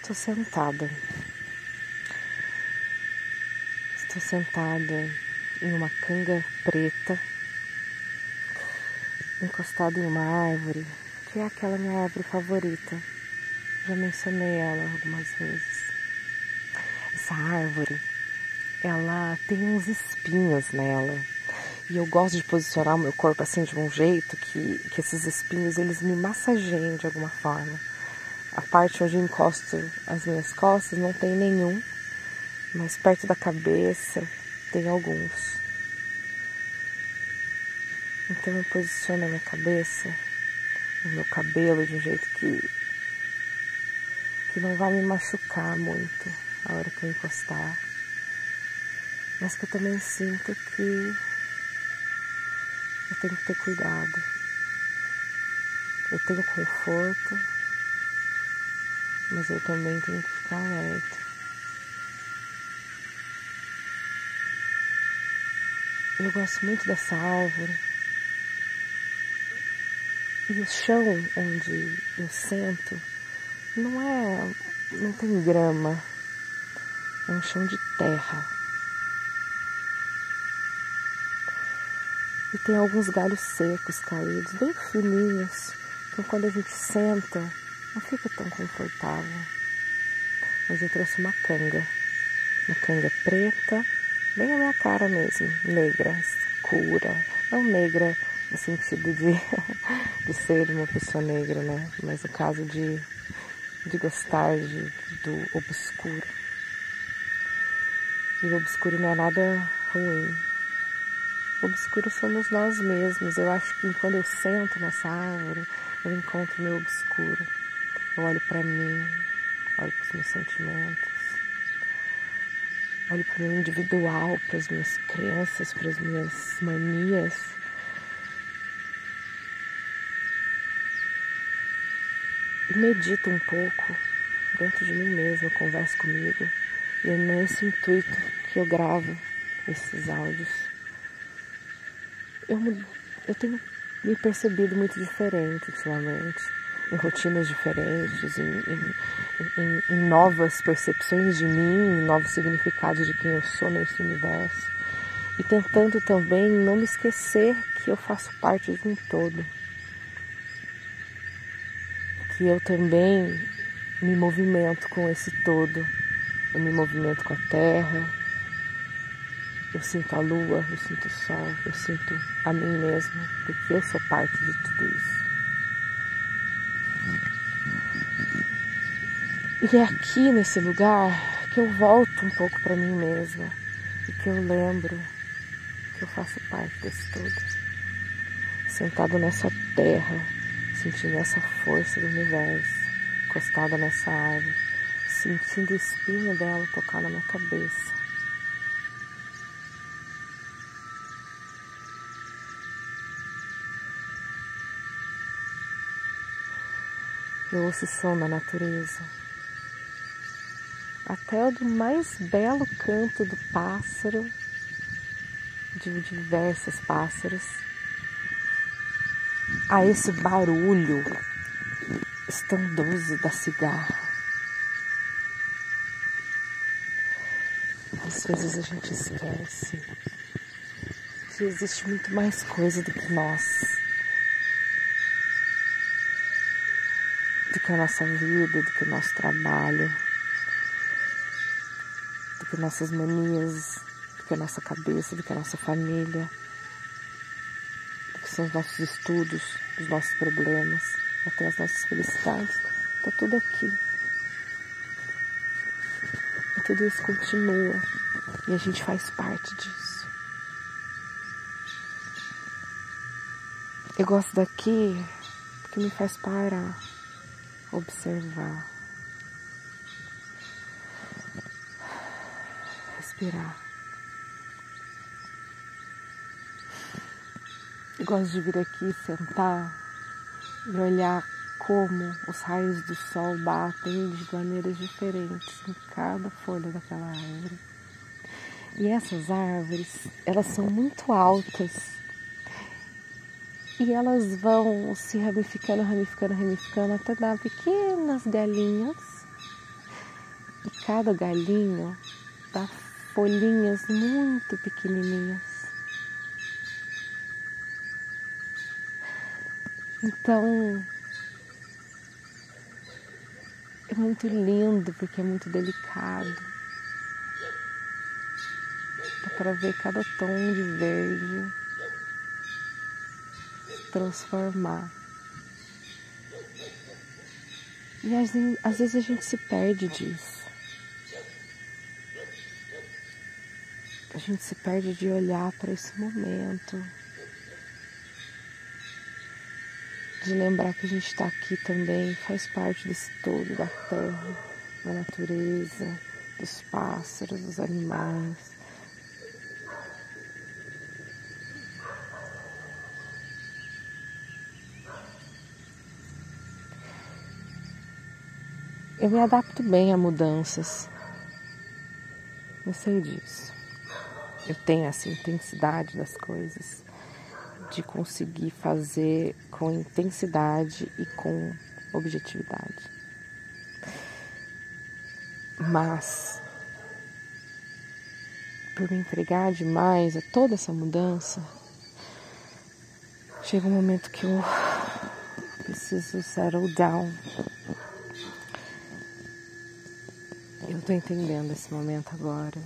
Estou sentada. Estou sentada em uma canga preta, encostada em uma árvore, que é aquela minha árvore favorita. Já mencionei ela algumas vezes. Essa árvore, ela tem uns espinhos nela. E eu gosto de posicionar o meu corpo assim de um jeito que, que esses espinhos eles me massageiem de alguma forma. A parte onde encosto as minhas costas não tem nenhum, mas perto da cabeça tem alguns. Então eu posiciono a minha cabeça, o meu cabelo de um jeito que, que não vai me machucar muito a hora que eu encostar. Mas que eu também sinto que eu tenho que ter cuidado. Eu tenho conforto, mas eu também tenho que ficar alerta. Eu gosto muito dessa árvore. E o chão onde eu sento não é. não tem grama. É um chão de terra. E tem alguns galhos secos caídos, bem fininhos. Então quando a gente senta, não fica tão confortável. Mas eu trouxe uma canga, uma canga preta, bem a minha cara mesmo, negra, escura, não negra no sentido de, de ser uma pessoa negra, né? Mas no caso de, de gostar de, do obscuro. E o obscuro não é nada ruim. O obscuro somos nós mesmos. Eu acho que quando eu sento nessa árvore, eu encontro meu obscuro. Eu olho para mim, olho para os meus sentimentos, olho para o meu individual, para as minhas crenças, para as minhas manias. E medito um pouco dentro de mim mesma, converso comigo. E é nesse intuito que eu gravo esses áudios. Eu, eu tenho me percebido muito diferente ultimamente em rotinas diferentes, em, em, em, novas percepções de mim, em novos significados de quem eu sou nesse universo. E tentando também não me esquecer que eu faço parte de um todo. Que eu também me movimento com esse todo. Eu me movimento com a terra. Eu sinto a lua, eu sinto o sol, eu sinto a mim mesma, porque eu sou parte de tudo isso. E é aqui nesse lugar que eu volto um pouco para mim mesma e que eu lembro que eu faço parte desse todo. Sentado nessa terra, sentindo essa força do universo, encostada nessa árvore, sentindo o espinho dela tocar na minha cabeça. Eu ouço o som da natureza até o do mais belo canto do pássaro, de diversos pássaros, a esse barulho estrondoso da cigarra. Às vezes a gente esquece que existe muito mais coisa do que nós. Do que a nossa vida, do que o nosso trabalho que nossas manias, do que a nossa cabeça, do que a nossa família, do que são os nossos estudos, os nossos problemas, até as nossas felicidades. Está tudo aqui. E tudo isso continua. E a gente faz parte disso. Eu gosto daqui porque me faz parar, observar. Respirar. Gosto de vir aqui sentar e olhar como os raios do sol batem de maneiras diferentes em cada folha daquela árvore. E essas árvores, elas são muito altas e elas vão se ramificando, ramificando, ramificando até dar pequenas galinhas cada galinho dá folhinhas muito pequenininhas. Então, é muito lindo porque é muito delicado. Dá para ver cada tom de verde transformar. E às vezes a gente se perde disso. Gente se perde de olhar para esse momento, de lembrar que a gente está aqui também, faz parte desse todo da terra, da natureza, dos pássaros, dos animais. Eu me adapto bem a mudanças. Eu sei disso. Eu tenho essa intensidade das coisas de conseguir fazer com intensidade e com objetividade. Mas, por me entregar demais a toda essa mudança, chega um momento que eu preciso settle down. Eu tô entendendo esse momento agora,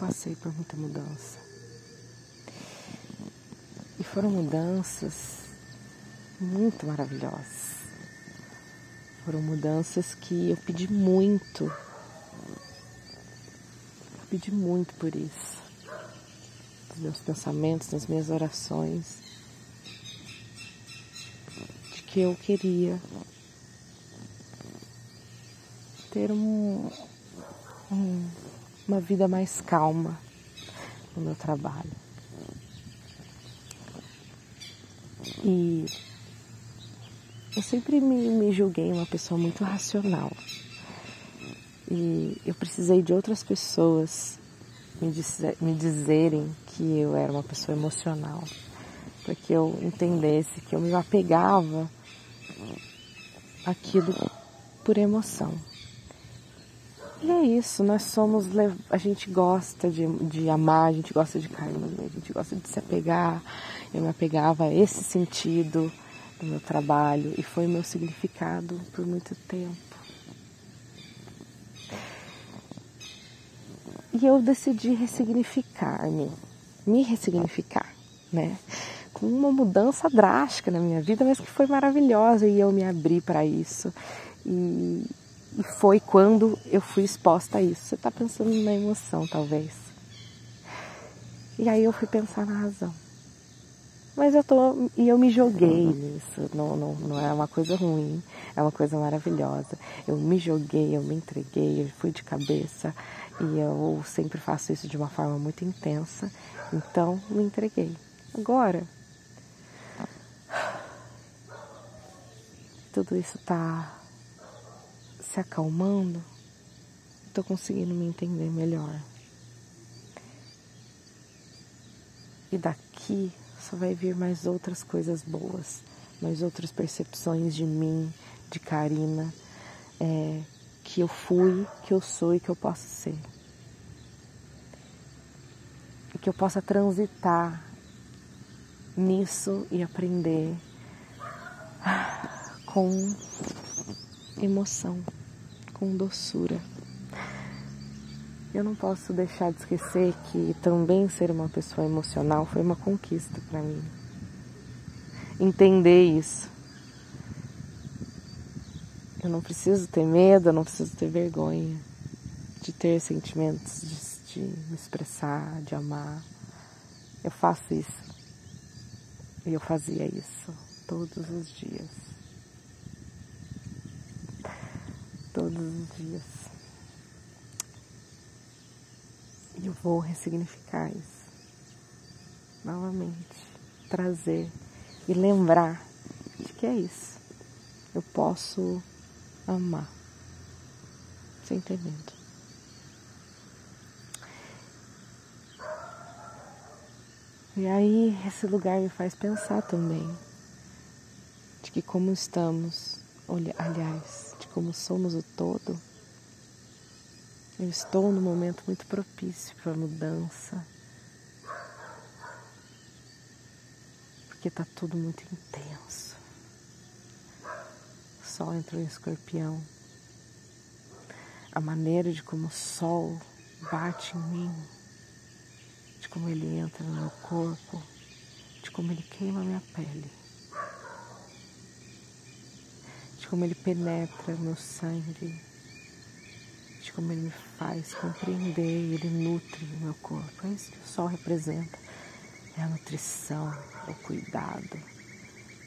passei por muita mudança. E foram mudanças muito maravilhosas. Foram mudanças que eu pedi muito. Eu pedi muito por isso. Nos meus pensamentos, nas minhas orações. De que eu queria ter um, um, uma vida mais calma no meu trabalho. E eu sempre me, me julguei uma pessoa muito racional. E eu precisei de outras pessoas me, me dizerem que eu era uma pessoa emocional. Para que eu entendesse que eu me apegava aquilo por emoção. E é isso, nós somos, a gente gosta de, de amar, a gente gosta de carinho, a gente gosta de se apegar. Eu me apegava a esse sentido do meu trabalho e foi meu significado por muito tempo. E eu decidi ressignificar-me, me ressignificar, né? Com uma mudança drástica na minha vida, mas que foi maravilhosa e eu me abri para isso. E, e foi quando eu fui exposta a isso. Você está pensando na emoção, talvez. E aí eu fui pensar na razão. Mas eu tô. E eu me joguei nisso. Não, não, não é uma coisa ruim, é uma coisa maravilhosa. Eu me joguei, eu me entreguei, eu fui de cabeça. E eu sempre faço isso de uma forma muito intensa. Então, me entreguei. Agora, tudo isso tá se acalmando, estou conseguindo me entender melhor. E daqui só vai vir mais outras coisas boas, mais outras percepções de mim, de Karina, é, que eu fui, que eu sou e que eu posso ser. E que eu possa transitar nisso e aprender com emoção com doçura. Eu não posso deixar de esquecer que também ser uma pessoa emocional foi uma conquista para mim. Entender isso. Eu não preciso ter medo, eu não preciso ter vergonha de ter sentimentos, de, de me expressar, de amar. Eu faço isso. E eu fazia isso todos os dias. Os dias. Eu vou ressignificar isso novamente, trazer e lembrar de que é isso. Eu posso amar. Você entendendo? E aí esse lugar me faz pensar também de que como estamos, olha, aliás, como somos o todo, Eu estou num momento muito propício para mudança. Porque está tudo muito intenso. O sol entrou em escorpião. A maneira de como o sol bate em mim, de como ele entra no meu corpo, de como ele queima minha pele, de como ele penetra meu sangue de como ele me faz compreender, ele nutre o meu corpo. É isso que o sol representa. É a nutrição, é o cuidado,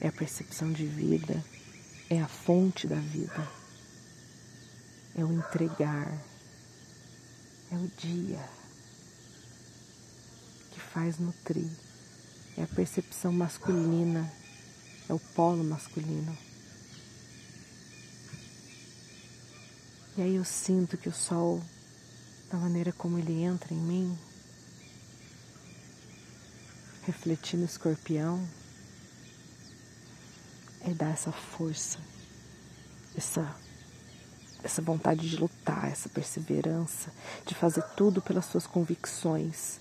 é a percepção de vida, é a fonte da vida, é o entregar, é o dia que faz nutrir, é a percepção masculina, é o polo masculino. E aí eu sinto que o sol, da maneira como ele entra em mim, refletindo o escorpião, é dar essa força, essa, essa vontade de lutar, essa perseverança, de fazer tudo pelas suas convicções,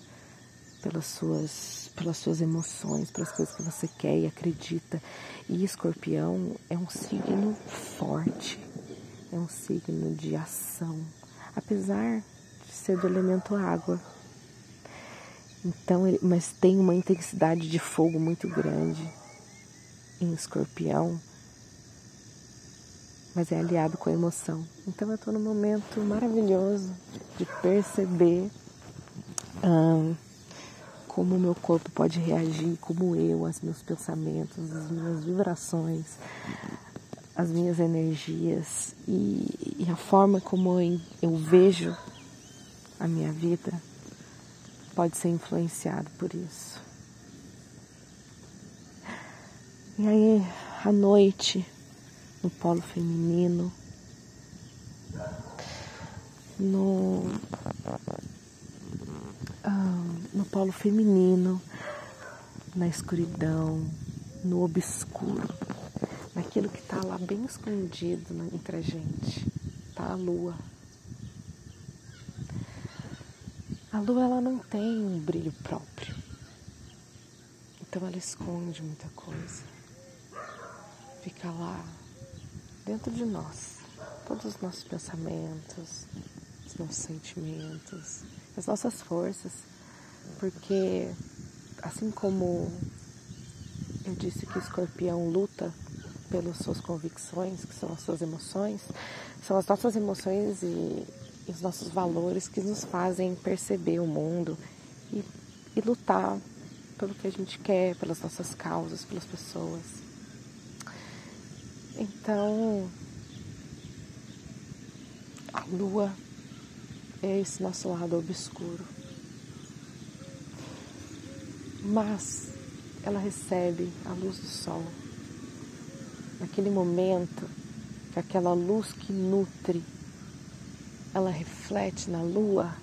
pelas suas, pelas suas emoções, pelas coisas que você quer e acredita. E escorpião é um signo forte é um signo de ação, apesar de ser do elemento água. Então, ele, mas tem uma intensidade de fogo muito grande em escorpião, mas é aliado com a emoção. Então, eu estou num momento maravilhoso de perceber como o meu corpo pode reagir, como eu, os meus pensamentos, as minhas vibrações, as minhas energias e, e a forma como eu, eu vejo a minha vida pode ser influenciado por isso. E aí, à noite, no polo feminino, no, ah, no polo feminino, na escuridão, no obscuro naquilo que está lá bem escondido entre a gente, tá a lua. A lua ela não tem um brilho próprio, então ela esconde muita coisa. Fica lá dentro de nós, todos os nossos pensamentos, os nossos sentimentos, as nossas forças, porque assim como eu disse que escorpião luta pelas suas convicções, que são as suas emoções, são as nossas emoções e, os nossos valores que nos fazem perceber o mundo e, e lutar pelo que a gente quer, pelas nossas causas, pelas pessoas. Então, a lua é esse nosso lado obscuro. Mas ela recebe a luz do sol naquele momento, que aquela luz que nutre, ela reflete na lua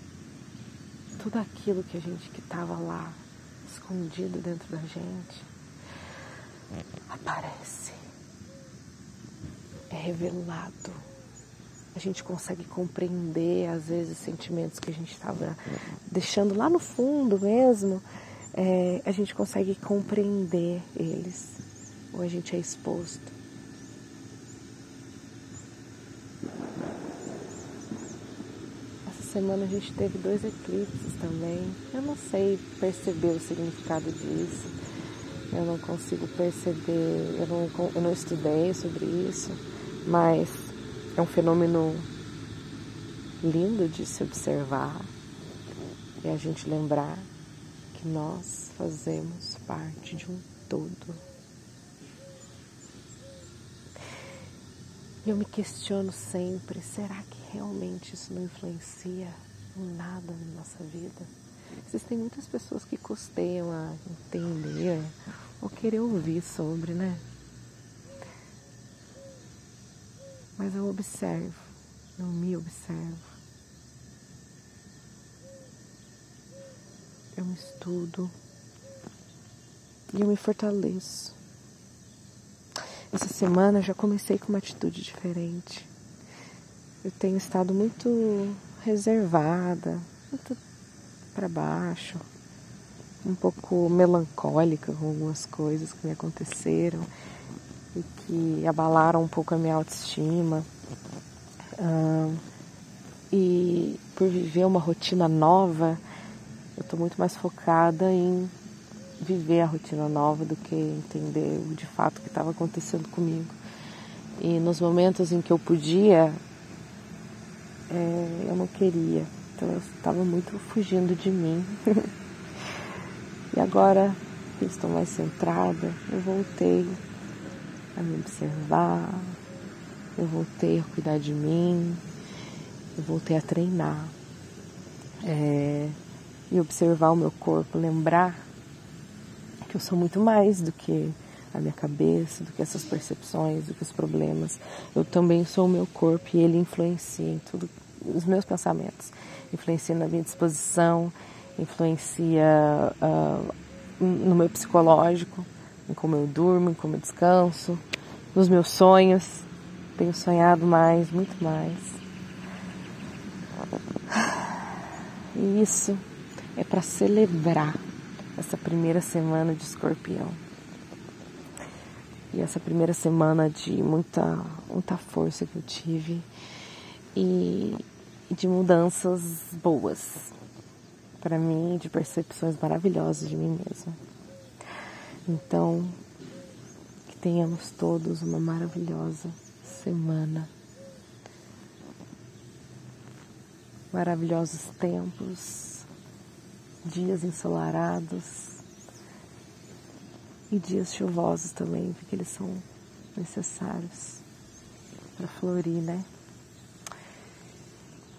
tudo aquilo que a gente que estava lá escondido dentro da gente aparece, é revelado. A gente consegue compreender às vezes sentimentos que a gente estava deixando lá no fundo mesmo. É, a gente consegue compreender eles, ou a gente é exposto. Semana a gente teve dois eclipses também. Eu não sei perceber o significado disso. Eu não consigo perceber, eu não, eu não estudei sobre isso, mas é um fenômeno lindo de se observar e a gente lembrar que nós fazemos parte de um todo. E eu me questiono sempre: será que realmente isso não influencia em nada na nossa vida? Existem muitas pessoas que custeiam a entender ou querer ouvir sobre, né? Mas eu observo, eu me observo. Eu me estudo e eu me fortaleço. Essa semana já comecei com uma atitude diferente. Eu tenho estado muito reservada, muito para baixo, um pouco melancólica com algumas coisas que me aconteceram e que abalaram um pouco a minha autoestima. e por viver uma rotina nova, eu estou muito mais focada em viver a rotina nova do que entender de fato o que estava acontecendo comigo. E nos momentos em que eu podia, é, eu não queria. Então eu estava muito fugindo de mim. e agora que estou mais centrada, eu voltei a me observar, eu voltei a cuidar de mim, eu voltei a treinar. É, e observar o meu corpo, lembrar que eu sou muito mais do que a minha cabeça, do que essas percepções, do que os problemas. Eu também sou o meu corpo e ele influencia em tudo, os meus pensamentos, influencia na minha disposição, influencia uh, no meu psicológico, em como eu durmo, em como eu descanso, nos meus sonhos. Tenho sonhado mais, muito mais. E isso é para celebrar essa primeira semana de escorpião. E essa primeira semana de muita, muita força que eu tive e de mudanças boas para mim, de percepções maravilhosas de mim mesma. Então, que tenhamos todos uma maravilhosa semana. Maravilhosos tempos, dias ensolarados e dias chuvosos também, porque eles são necessários para florir, né?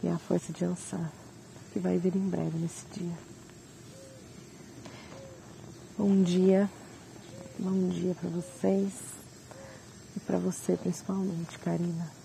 E a força de Ansar, que vai vir em breve nesse dia. Bom dia, bom dia para vocês e para você principalmente, Karina.